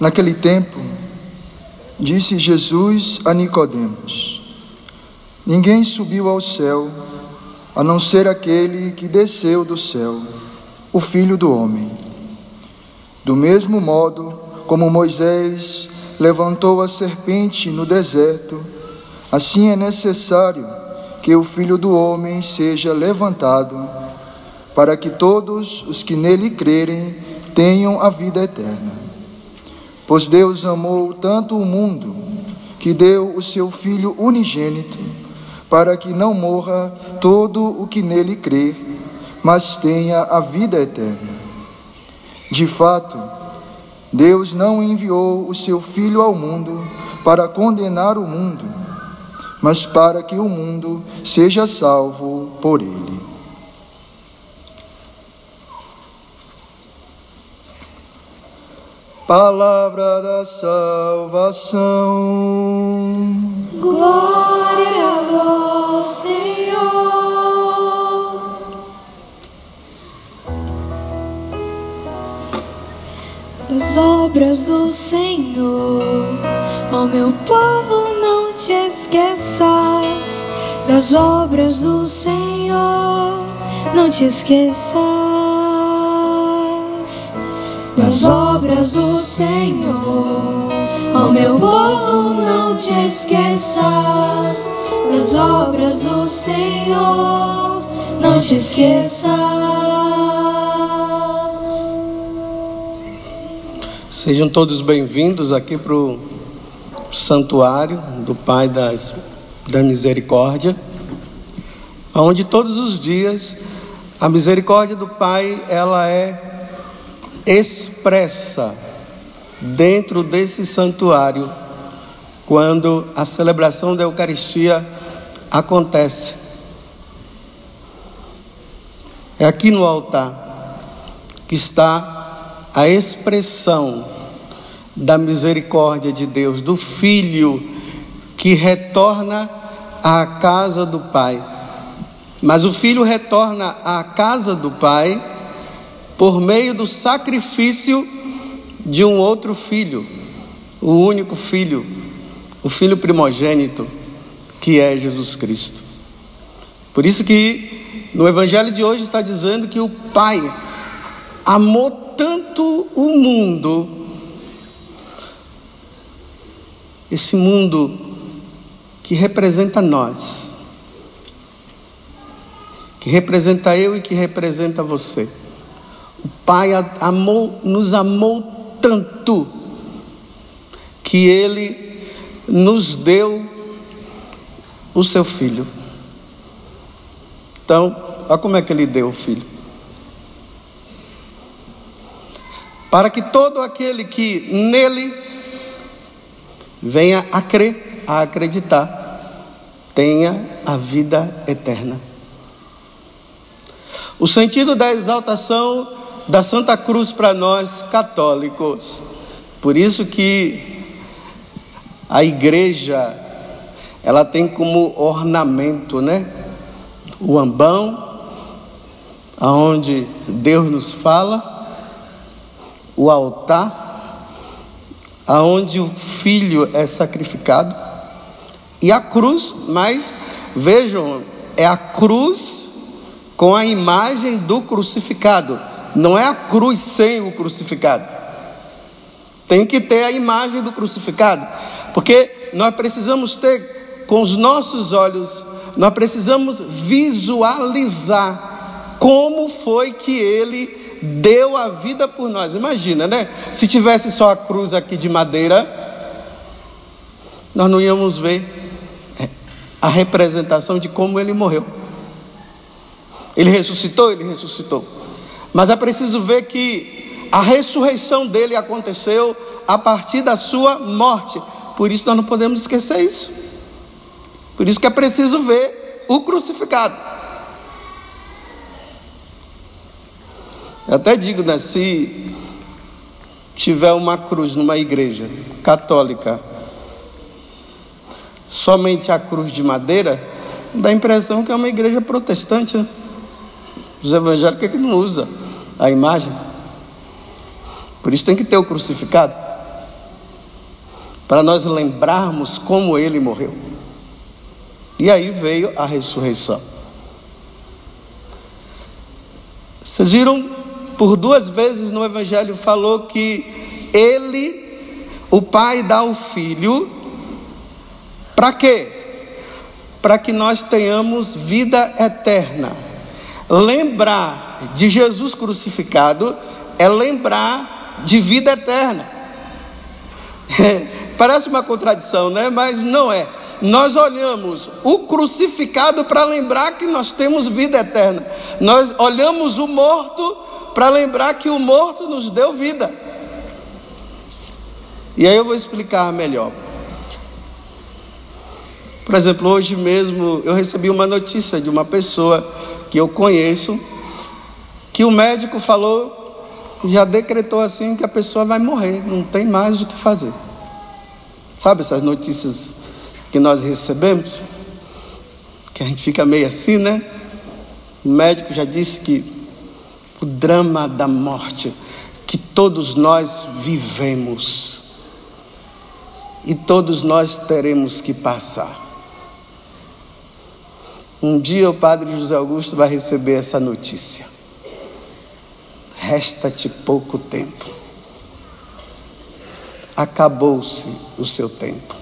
Naquele tempo, disse Jesus a Nicodemos: Ninguém subiu ao céu, a não ser aquele que desceu do céu, o Filho do homem. Do mesmo modo como Moisés levantou a serpente no deserto, assim é necessário que o Filho do homem seja levantado, para que todos os que nele crerem tenham a vida eterna. Pois Deus amou tanto o mundo que deu o seu Filho unigênito, para que não morra todo o que nele crê, mas tenha a vida eterna. De fato, Deus não enviou o seu Filho ao mundo para condenar o mundo, mas para que o mundo seja salvo por ele. Palavra da salvação. Glória a vós, Senhor. Das obras do Senhor, ó meu povo, não te esqueças. Das obras do Senhor, não te esqueças das obras do Senhor. Ó meu povo, não te esqueças das obras do Senhor. Não te esqueças. Sejam todos bem-vindos aqui para o santuário do Pai das, da Misericórdia, onde todos os dias a misericórdia do Pai ela é expressa dentro desse santuário quando a celebração da Eucaristia acontece. É aqui no altar que está a expressão da misericórdia de Deus, do Filho que retorna à casa do Pai. Mas o Filho retorna à casa do Pai por meio do sacrifício de um outro filho, o único filho, o filho primogênito, que é Jesus Cristo. Por isso que no evangelho de hoje está dizendo que o Pai amou tanto o mundo, esse mundo que representa nós, que representa eu e que representa você. O Pai amou, nos amou tanto que Ele nos deu o seu filho. Então, olha como é que Ele deu o filho. Para que todo aquele que nele venha a crer, a acreditar, tenha a vida eterna. O sentido da exaltação da Santa Cruz para nós católicos. Por isso que a igreja ela tem como ornamento, né? O ambão, aonde Deus nos fala, o altar, aonde o filho é sacrificado, e a cruz, mas vejam, é a cruz com a imagem do crucificado. Não é a cruz sem o crucificado. Tem que ter a imagem do crucificado, porque nós precisamos ter com os nossos olhos, nós precisamos visualizar como foi que ele deu a vida por nós. Imagina, né? Se tivesse só a cruz aqui de madeira, nós não íamos ver a representação de como ele morreu. Ele ressuscitou, ele ressuscitou. Mas é preciso ver que a ressurreição dele aconteceu a partir da sua morte. Por isso nós não podemos esquecer isso. Por isso que é preciso ver o crucificado. Eu até digo, né, se tiver uma cruz numa igreja católica, somente a cruz de madeira, dá a impressão que é uma igreja protestante. Né? Os evangélicos é que não usa a imagem. Por isso tem que ter o crucificado. Para nós lembrarmos como ele morreu. E aí veio a ressurreição. Vocês viram por duas vezes no Evangelho falou que ele, o Pai, dá ao Filho, para quê? Para que nós tenhamos vida eterna. Lembrar de Jesus crucificado é lembrar de vida eterna. Parece uma contradição, né? Mas não é. Nós olhamos o crucificado para lembrar que nós temos vida eterna. Nós olhamos o morto para lembrar que o morto nos deu vida. E aí eu vou explicar melhor. Por exemplo, hoje mesmo eu recebi uma notícia de uma pessoa que eu conheço, que o médico falou, já decretou assim que a pessoa vai morrer, não tem mais o que fazer. Sabe essas notícias que nós recebemos? Que a gente fica meio assim, né? O médico já disse que o drama da morte que todos nós vivemos e todos nós teremos que passar. Um dia o Padre José Augusto vai receber essa notícia. Resta-te pouco tempo. Acabou-se o seu tempo.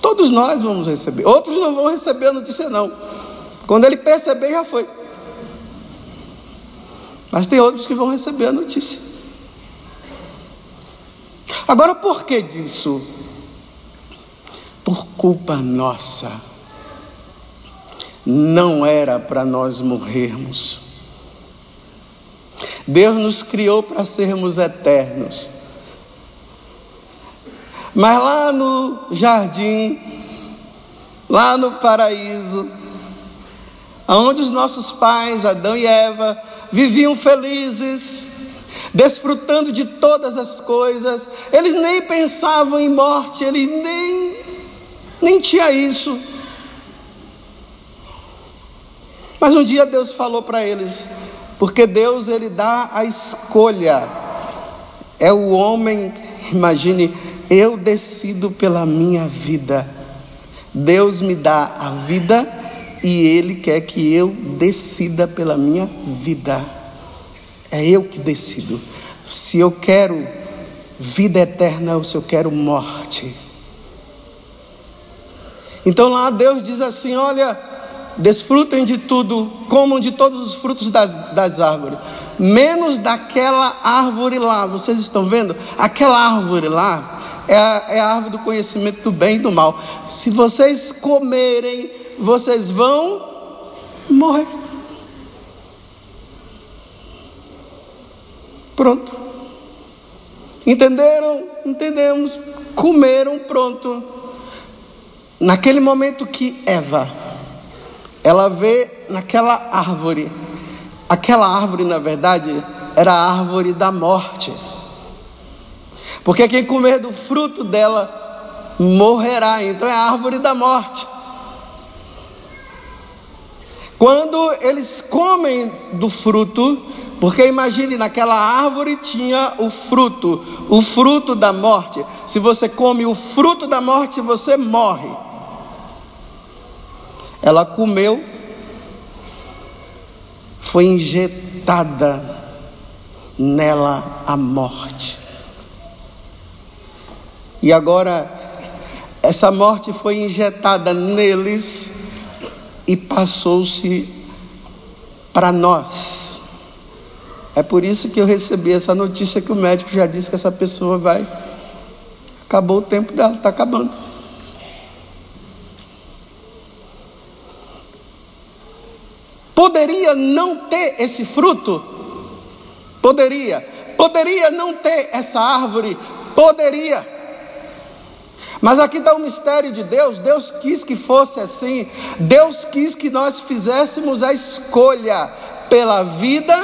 Todos nós vamos receber. Outros não vão receber a notícia, não. Quando ele perceber, já foi. Mas tem outros que vão receber a notícia. Agora, por que disso? Por culpa nossa. Não era para nós morrermos. Deus nos criou para sermos eternos. Mas lá no jardim, lá no paraíso, onde os nossos pais, Adão e Eva, viviam felizes, desfrutando de todas as coisas. Eles nem pensavam em morte, eles nem nem tinha isso. Mas um dia Deus falou para eles, porque Deus ele dá a escolha. É o homem, imagine, eu decido pela minha vida. Deus me dá a vida e Ele quer que eu decida pela minha vida. É eu que decido. Se eu quero vida eterna ou se eu quero morte. Então lá Deus diz assim: olha, desfrutem de tudo, comam de todos os frutos das, das árvores, menos daquela árvore lá. Vocês estão vendo? Aquela árvore lá é a, é a árvore do conhecimento do bem e do mal. Se vocês comerem vocês vão morrer. Pronto. Entenderam? Entendemos. Comeram, pronto. Naquele momento que Eva, ela vê naquela árvore, aquela árvore, na verdade, era a árvore da morte. Porque quem comer do fruto dela morrerá. Então é a árvore da morte. Quando eles comem do fruto, porque imagine, naquela árvore tinha o fruto, o fruto da morte. Se você come o fruto da morte, você morre. Ela comeu, foi injetada nela a morte. E agora, essa morte foi injetada neles e passou-se para nós. É por isso que eu recebi essa notícia que o médico já disse que essa pessoa vai. Acabou o tempo dela, está acabando. Poderia não ter esse fruto? Poderia. Poderia não ter essa árvore? Poderia. Mas aqui está o mistério de Deus. Deus quis que fosse assim. Deus quis que nós fizéssemos a escolha pela vida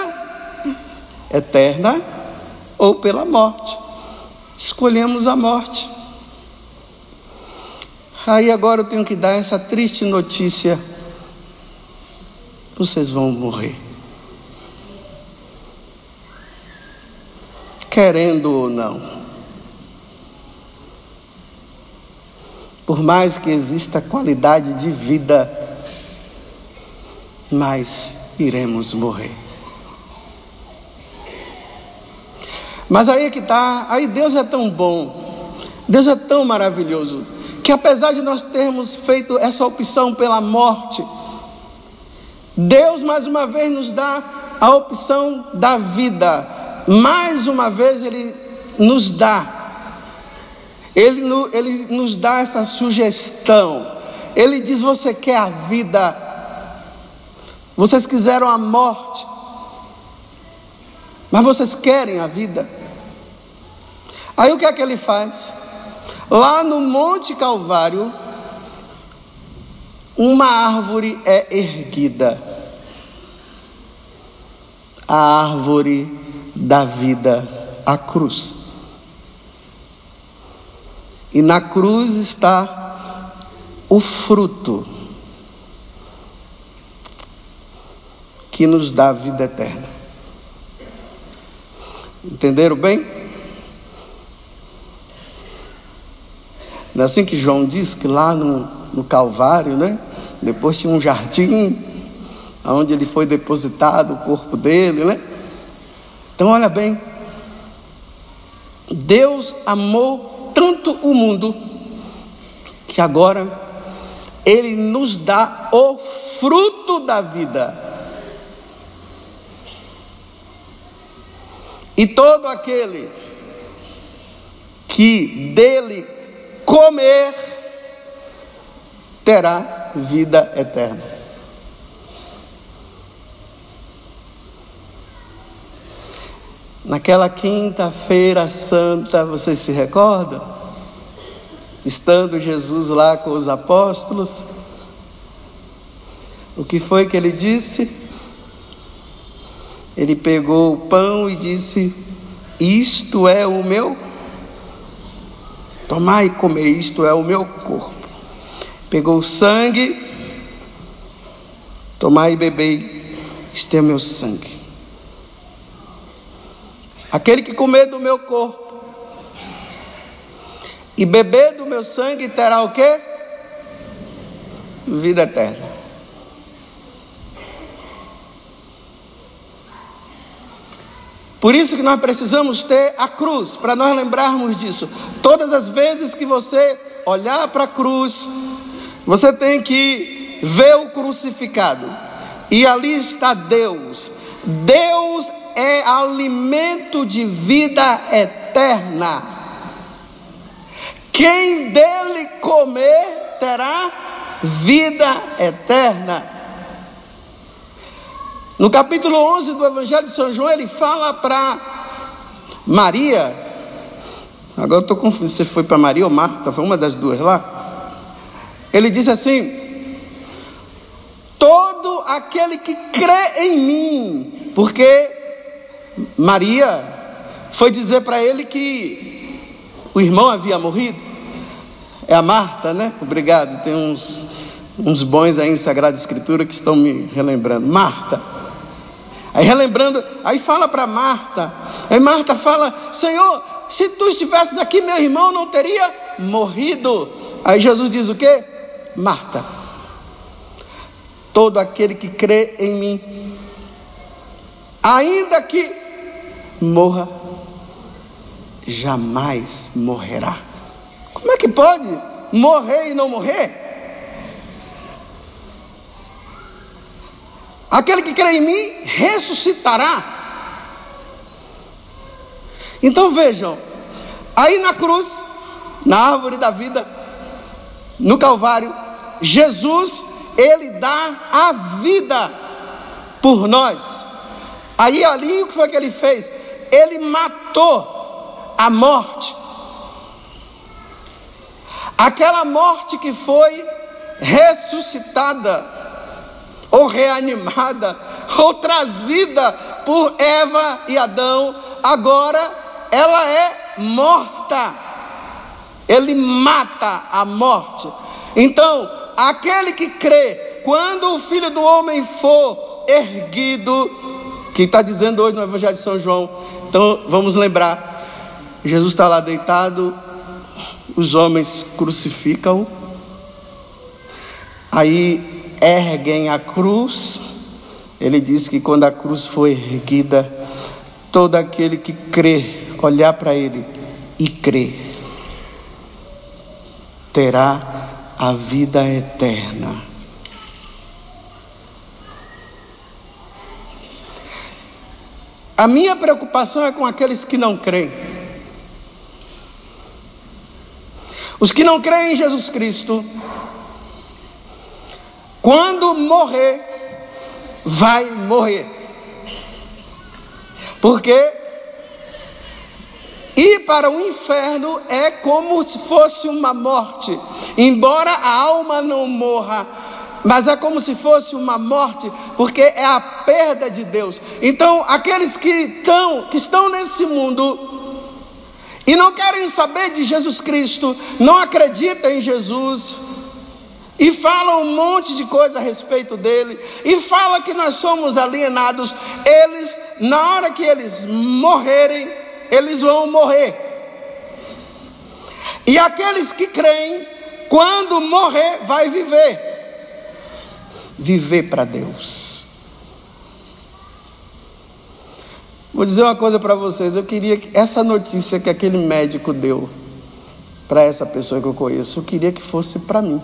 eterna ou pela morte. Escolhemos a morte. Aí agora eu tenho que dar essa triste notícia: vocês vão morrer. Querendo ou não. Por mais que exista qualidade de vida, mas iremos morrer. Mas aí é que está, aí Deus é tão bom, Deus é tão maravilhoso, que apesar de nós termos feito essa opção pela morte, Deus mais uma vez nos dá a opção da vida, mais uma vez Ele nos dá, Ele, Ele nos dá essa sugestão, Ele diz: Você quer a vida, vocês quiseram a morte, mas vocês querem a vida. Aí o que é que ele faz? Lá no Monte Calvário, uma árvore é erguida. A árvore da vida, a cruz. E na cruz está o fruto que nos dá a vida eterna. Entenderam bem? Não é assim que João diz que lá no, no Calvário, né? Depois tinha um jardim, onde ele foi depositado o corpo dele, né? Então olha bem, Deus amou tanto o mundo que agora Ele nos dá o fruto da vida. E todo aquele que dele comer terá vida eterna. Naquela quinta-feira santa, vocês se recordam? Estando Jesus lá com os apóstolos, o que foi que ele disse? Ele pegou o pão e disse: Isto é o meu. Tomai e comer, isto é o meu corpo. Pegou o sangue, tomai e bebei, isto é meu sangue. Aquele que comer do meu corpo e beber do meu sangue terá o que? Vida eterna. Por isso que nós precisamos ter a cruz, para nós lembrarmos disso. Todas as vezes que você olhar para a cruz, você tem que ver o crucificado. E ali está Deus. Deus é alimento de vida eterna. Quem dele comer terá vida eterna. No capítulo 11 do Evangelho de São João, ele fala para Maria. Agora eu estou confuso se foi para Maria ou Marta, foi uma das duas lá. Ele diz assim: Todo aquele que crê em mim, porque Maria foi dizer para ele que o irmão havia morrido. É a Marta, né? Obrigado. Tem uns, uns bons aí em Sagrada Escritura que estão me relembrando. Marta. Aí relembrando, aí fala para Marta. Aí Marta fala: Senhor, se tu estivesses aqui, meu irmão não teria morrido. Aí Jesus diz o que? Marta, todo aquele que crê em mim, ainda que morra, jamais morrerá. Como é que pode morrer e não morrer? Aquele que crê em mim ressuscitará. Então vejam, aí na cruz, na árvore da vida, no Calvário, Jesus, ele dá a vida por nós. Aí ali o que foi que ele fez? Ele matou a morte. Aquela morte que foi ressuscitada, ou reanimada, ou trazida por Eva e Adão, agora ela é morta. Ele mata a morte. Então, aquele que crê, quando o filho do homem for erguido, que está dizendo hoje no Evangelho de São João, então vamos lembrar: Jesus está lá deitado, os homens crucificam, aí erguem a cruz. Ele diz que quando a cruz foi erguida, todo aquele que crê, olhar para ele e crer, terá a vida eterna. A minha preocupação é com aqueles que não creem. Os que não creem em Jesus Cristo, quando morrer, vai morrer. Porque ir para o inferno é como se fosse uma morte. Embora a alma não morra, mas é como se fosse uma morte, porque é a perda de Deus. Então, aqueles que estão, que estão nesse mundo e não querem saber de Jesus Cristo, não acreditam em Jesus, e falam um monte de coisa a respeito dele, e falam que nós somos alienados, eles, na hora que eles morrerem, eles vão morrer. E aqueles que creem, quando morrer, vai viver. Viver para Deus. Vou dizer uma coisa para vocês. Eu queria que essa notícia que aquele médico deu para essa pessoa que eu conheço, eu queria que fosse para mim.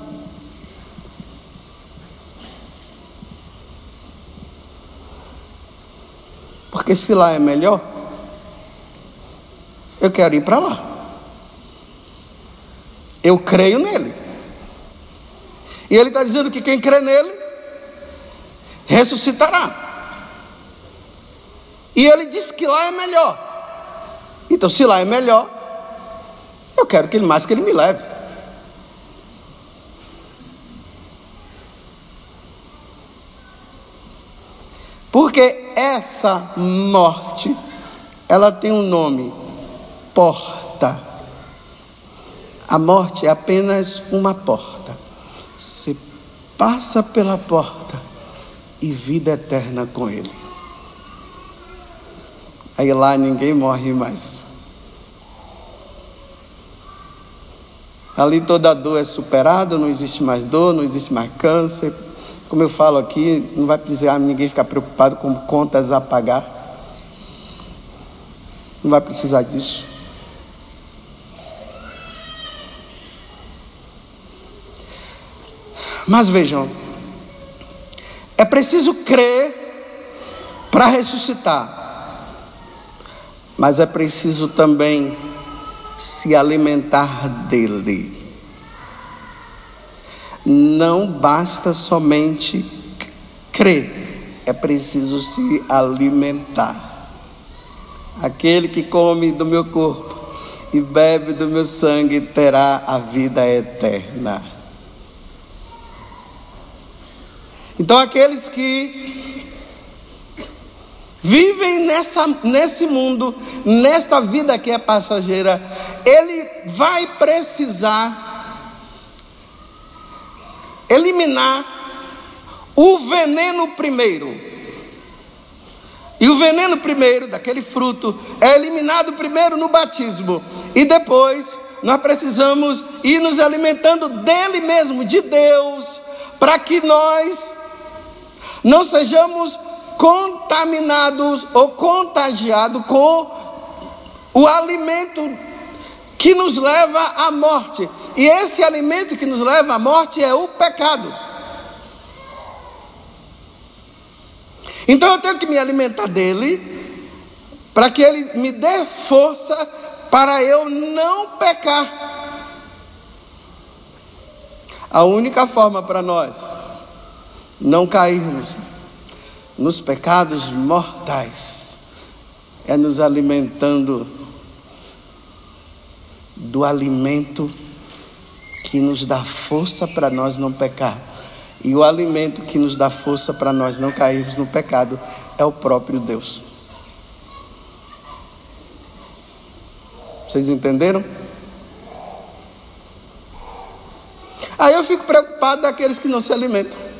Porque se lá é melhor, eu quero ir para lá. Eu creio nele. E ele está dizendo que quem crê nele ressuscitará. E ele diz que lá é melhor. Então, se lá é melhor, eu quero que ele mais que ele me leve. Porque essa morte, ela tem um nome: porta. A morte é apenas uma porta. Você passa pela porta e vida eterna com Ele. Aí lá ninguém morre mais. Ali toda dor é superada, não existe mais dor, não existe mais câncer. Como eu falo aqui, não vai precisar ninguém ficar preocupado com contas a pagar. Não vai precisar disso. Mas vejam, é preciso crer para ressuscitar, mas é preciso também se alimentar dele. Não basta somente crer, é preciso se alimentar. Aquele que come do meu corpo e bebe do meu sangue terá a vida eterna. Então, aqueles que vivem nessa, nesse mundo, nesta vida que é passageira, ele vai precisar eliminar o veneno primeiro. E o veneno primeiro daquele fruto é eliminado primeiro no batismo. E depois nós precisamos ir nos alimentando dele mesmo, de Deus, para que nós não sejamos contaminados ou contagiados com o alimento que nos leva à morte. E esse alimento que nos leva à morte é o pecado. Então eu tenho que me alimentar dele para que Ele me dê força para eu não pecar. A única forma para nós não cairmos nos pecados mortais é nos alimentando do alimento que nos dá força para nós não pecar. E o alimento que nos dá força para nós não cairmos no pecado é o próprio Deus. Vocês entenderam? Aí eu fico preocupado daqueles que não se alimentam.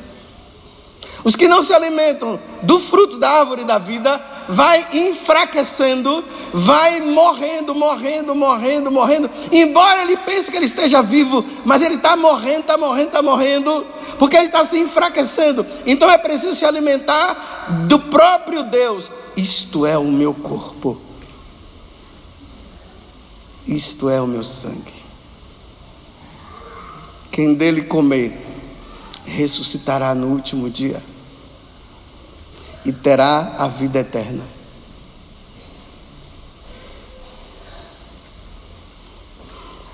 Os que não se alimentam do fruto da árvore da vida vai enfraquecendo, vai morrendo, morrendo, morrendo, morrendo. Embora ele pense que ele esteja vivo, mas ele está morrendo, está morrendo, está morrendo, porque ele está se enfraquecendo. Então é preciso se alimentar do próprio Deus. Isto é o meu corpo. Isto é o meu sangue. Quem dele comer, ressuscitará no último dia e terá a vida eterna.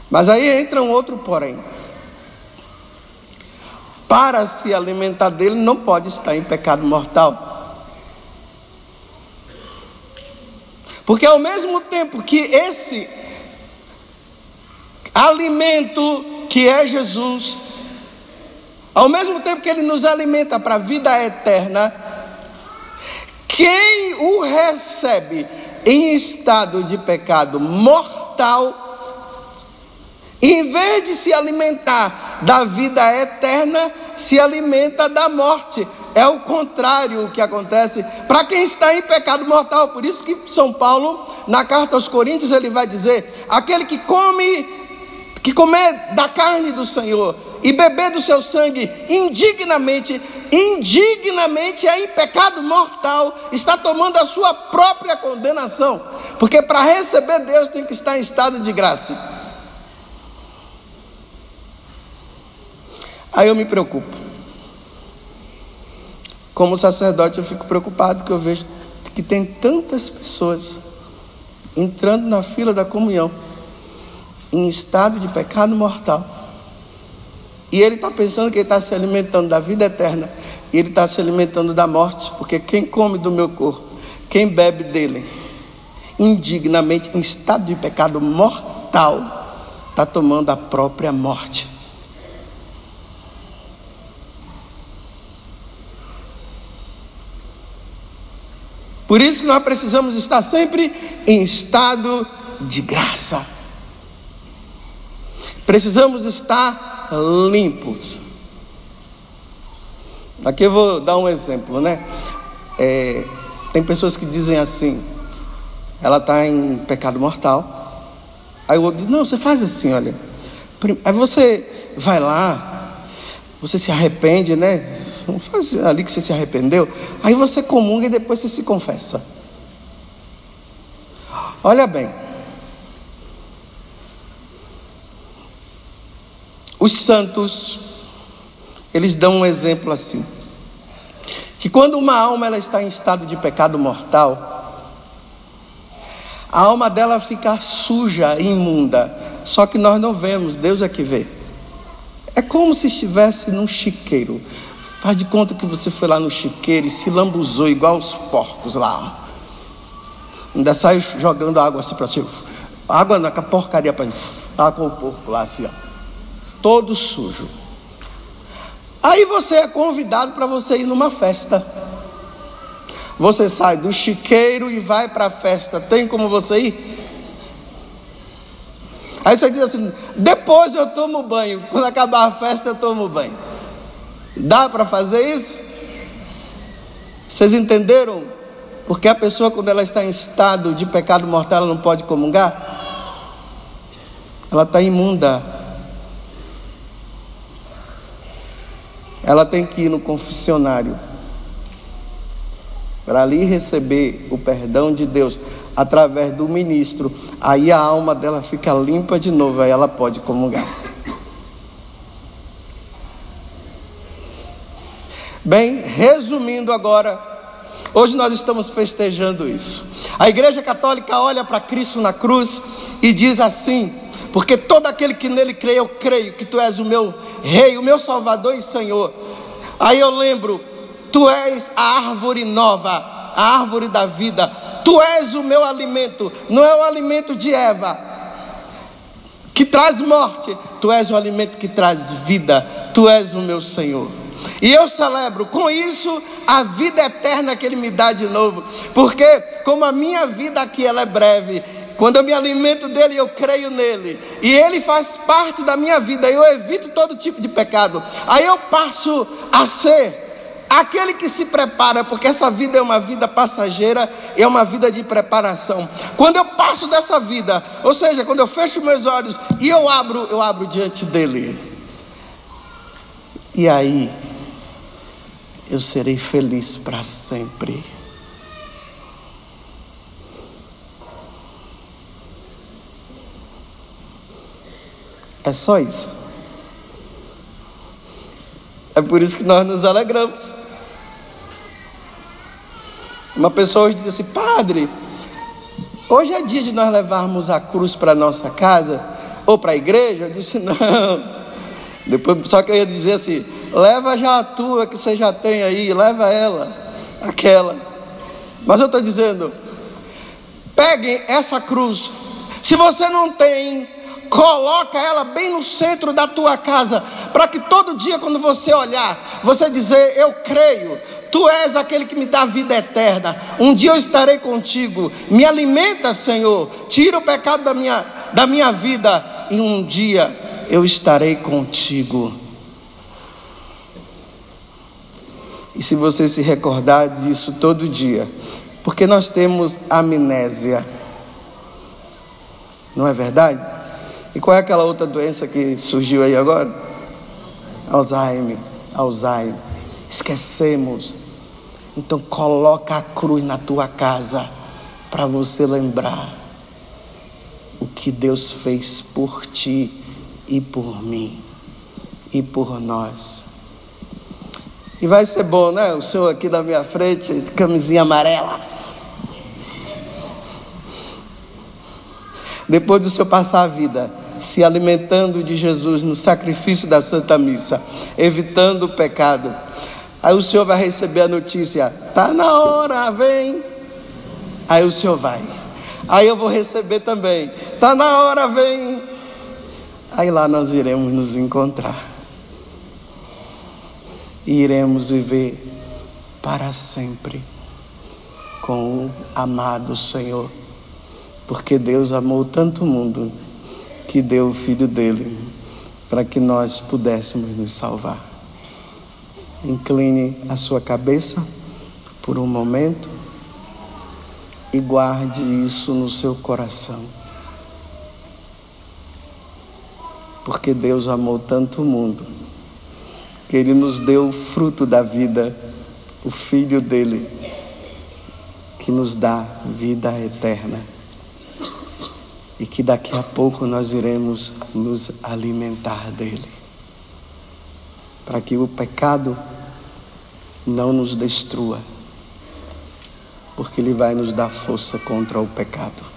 Mas aí entra um outro porém. Para se alimentar dele, não pode estar em pecado mortal. Porque ao mesmo tempo que esse alimento que é Jesus, ao mesmo tempo que ele nos alimenta para a vida eterna, quem o recebe em estado de pecado mortal, em vez de se alimentar da vida eterna, se alimenta da morte. É o contrário que acontece para quem está em pecado mortal. Por isso que São Paulo, na carta aos Coríntios, ele vai dizer: aquele que come que comer da carne do Senhor e beber do seu sangue indignamente, indignamente é em pecado mortal, está tomando a sua própria condenação, porque para receber Deus tem que estar em estado de graça. Aí eu me preocupo. Como sacerdote, eu fico preocupado que eu vejo que tem tantas pessoas entrando na fila da comunhão em estado de pecado mortal. E ele está pensando que ele está se alimentando da vida eterna. Ele está se alimentando da morte. Porque quem come do meu corpo, quem bebe dele, indignamente, em estado de pecado mortal, está tomando a própria morte. Por isso que nós precisamos estar sempre em estado de graça. Precisamos estar limpos. Aqui eu vou dar um exemplo, né? É, tem pessoas que dizem assim, ela está em pecado mortal. Aí o outro diz, não, você faz assim, olha. Aí você vai lá, você se arrepende, né? Vamos fazer ali que você se arrependeu. Aí você comunga e depois você se confessa. Olha bem, Os santos, eles dão um exemplo assim: que quando uma alma ela está em estado de pecado mortal, a alma dela fica suja, imunda, só que nós não vemos, Deus é que vê. É como se estivesse num chiqueiro. Faz de conta que você foi lá no chiqueiro e se lambuzou igual os porcos lá. Ainda sai jogando água assim para cima. Água na porcaria para lá com o porco lá assim, ó todo sujo. Aí você é convidado para você ir numa festa. Você sai do chiqueiro e vai para a festa. Tem como você ir? Aí você diz assim: depois eu tomo banho. Quando acabar a festa, eu tomo banho. Dá para fazer isso? Vocês entenderam? Porque a pessoa, quando ela está em estado de pecado mortal, ela não pode comungar. Ela está imunda. Ela tem que ir no confessionário para ali receber o perdão de Deus através do ministro. Aí a alma dela fica limpa de novo, aí ela pode comungar. Bem, resumindo agora, Hoje nós estamos festejando isso. A Igreja Católica olha para Cristo na cruz e diz assim: Porque todo aquele que nele crê, eu creio que tu és o meu Rei, o meu Salvador e Senhor. Aí eu lembro: Tu és a árvore nova, a árvore da vida. Tu és o meu alimento, não é o alimento de Eva, que traz morte, tu és o alimento que traz vida, tu és o meu Senhor. E eu celebro com isso a vida eterna que Ele me dá de novo, porque como a minha vida aqui ela é breve, quando eu me alimento dele, eu creio nele, e ele faz parte da minha vida, eu evito todo tipo de pecado, aí eu passo a ser aquele que se prepara, porque essa vida é uma vida passageira, é uma vida de preparação. Quando eu passo dessa vida, ou seja, quando eu fecho meus olhos e eu abro, eu abro diante dele. E aí eu serei feliz para sempre. É só isso. É por isso que nós nos alegramos. Uma pessoa hoje diz assim: Padre, hoje é dia de nós levarmos a cruz para nossa casa ou para a igreja? Eu disse: Não. Depois, só que eu ia dizer assim: Leva já a tua que você já tem aí, leva ela, aquela. Mas eu estou dizendo: peguem essa cruz. Se você não tem, coloca ela bem no centro da tua casa, para que todo dia quando você olhar, você dizer: eu creio, Tu és aquele que me dá vida eterna. Um dia eu estarei contigo. Me alimenta, Senhor. Tira o pecado da minha, da minha vida. E um dia eu estarei contigo. E se você se recordar disso todo dia, porque nós temos amnésia. Não é verdade? E qual é aquela outra doença que surgiu aí agora? Alzheimer. Alzheimer. Esquecemos. Então coloca a cruz na tua casa para você lembrar o que Deus fez por ti e por mim e por nós. E vai ser bom, né? O senhor aqui na minha frente, camisinha amarela. Depois do senhor passar a vida se alimentando de Jesus no sacrifício da Santa Missa, evitando o pecado, Aí o senhor vai receber a notícia: tá na hora, vem. Aí o senhor vai. Aí eu vou receber também: tá na hora, vem. Aí lá nós iremos nos encontrar. E iremos viver para sempre com o amado Senhor. Porque Deus amou tanto o mundo que deu o filho dele para que nós pudéssemos nos salvar. Incline a sua cabeça por um momento e guarde isso no seu coração. Porque Deus amou tanto o mundo que Ele nos deu o fruto da vida, o Filho dele, que nos dá vida eterna. E que daqui a pouco nós iremos nos alimentar dele para que o pecado não nos destrua, porque Ele vai nos dar força contra o pecado.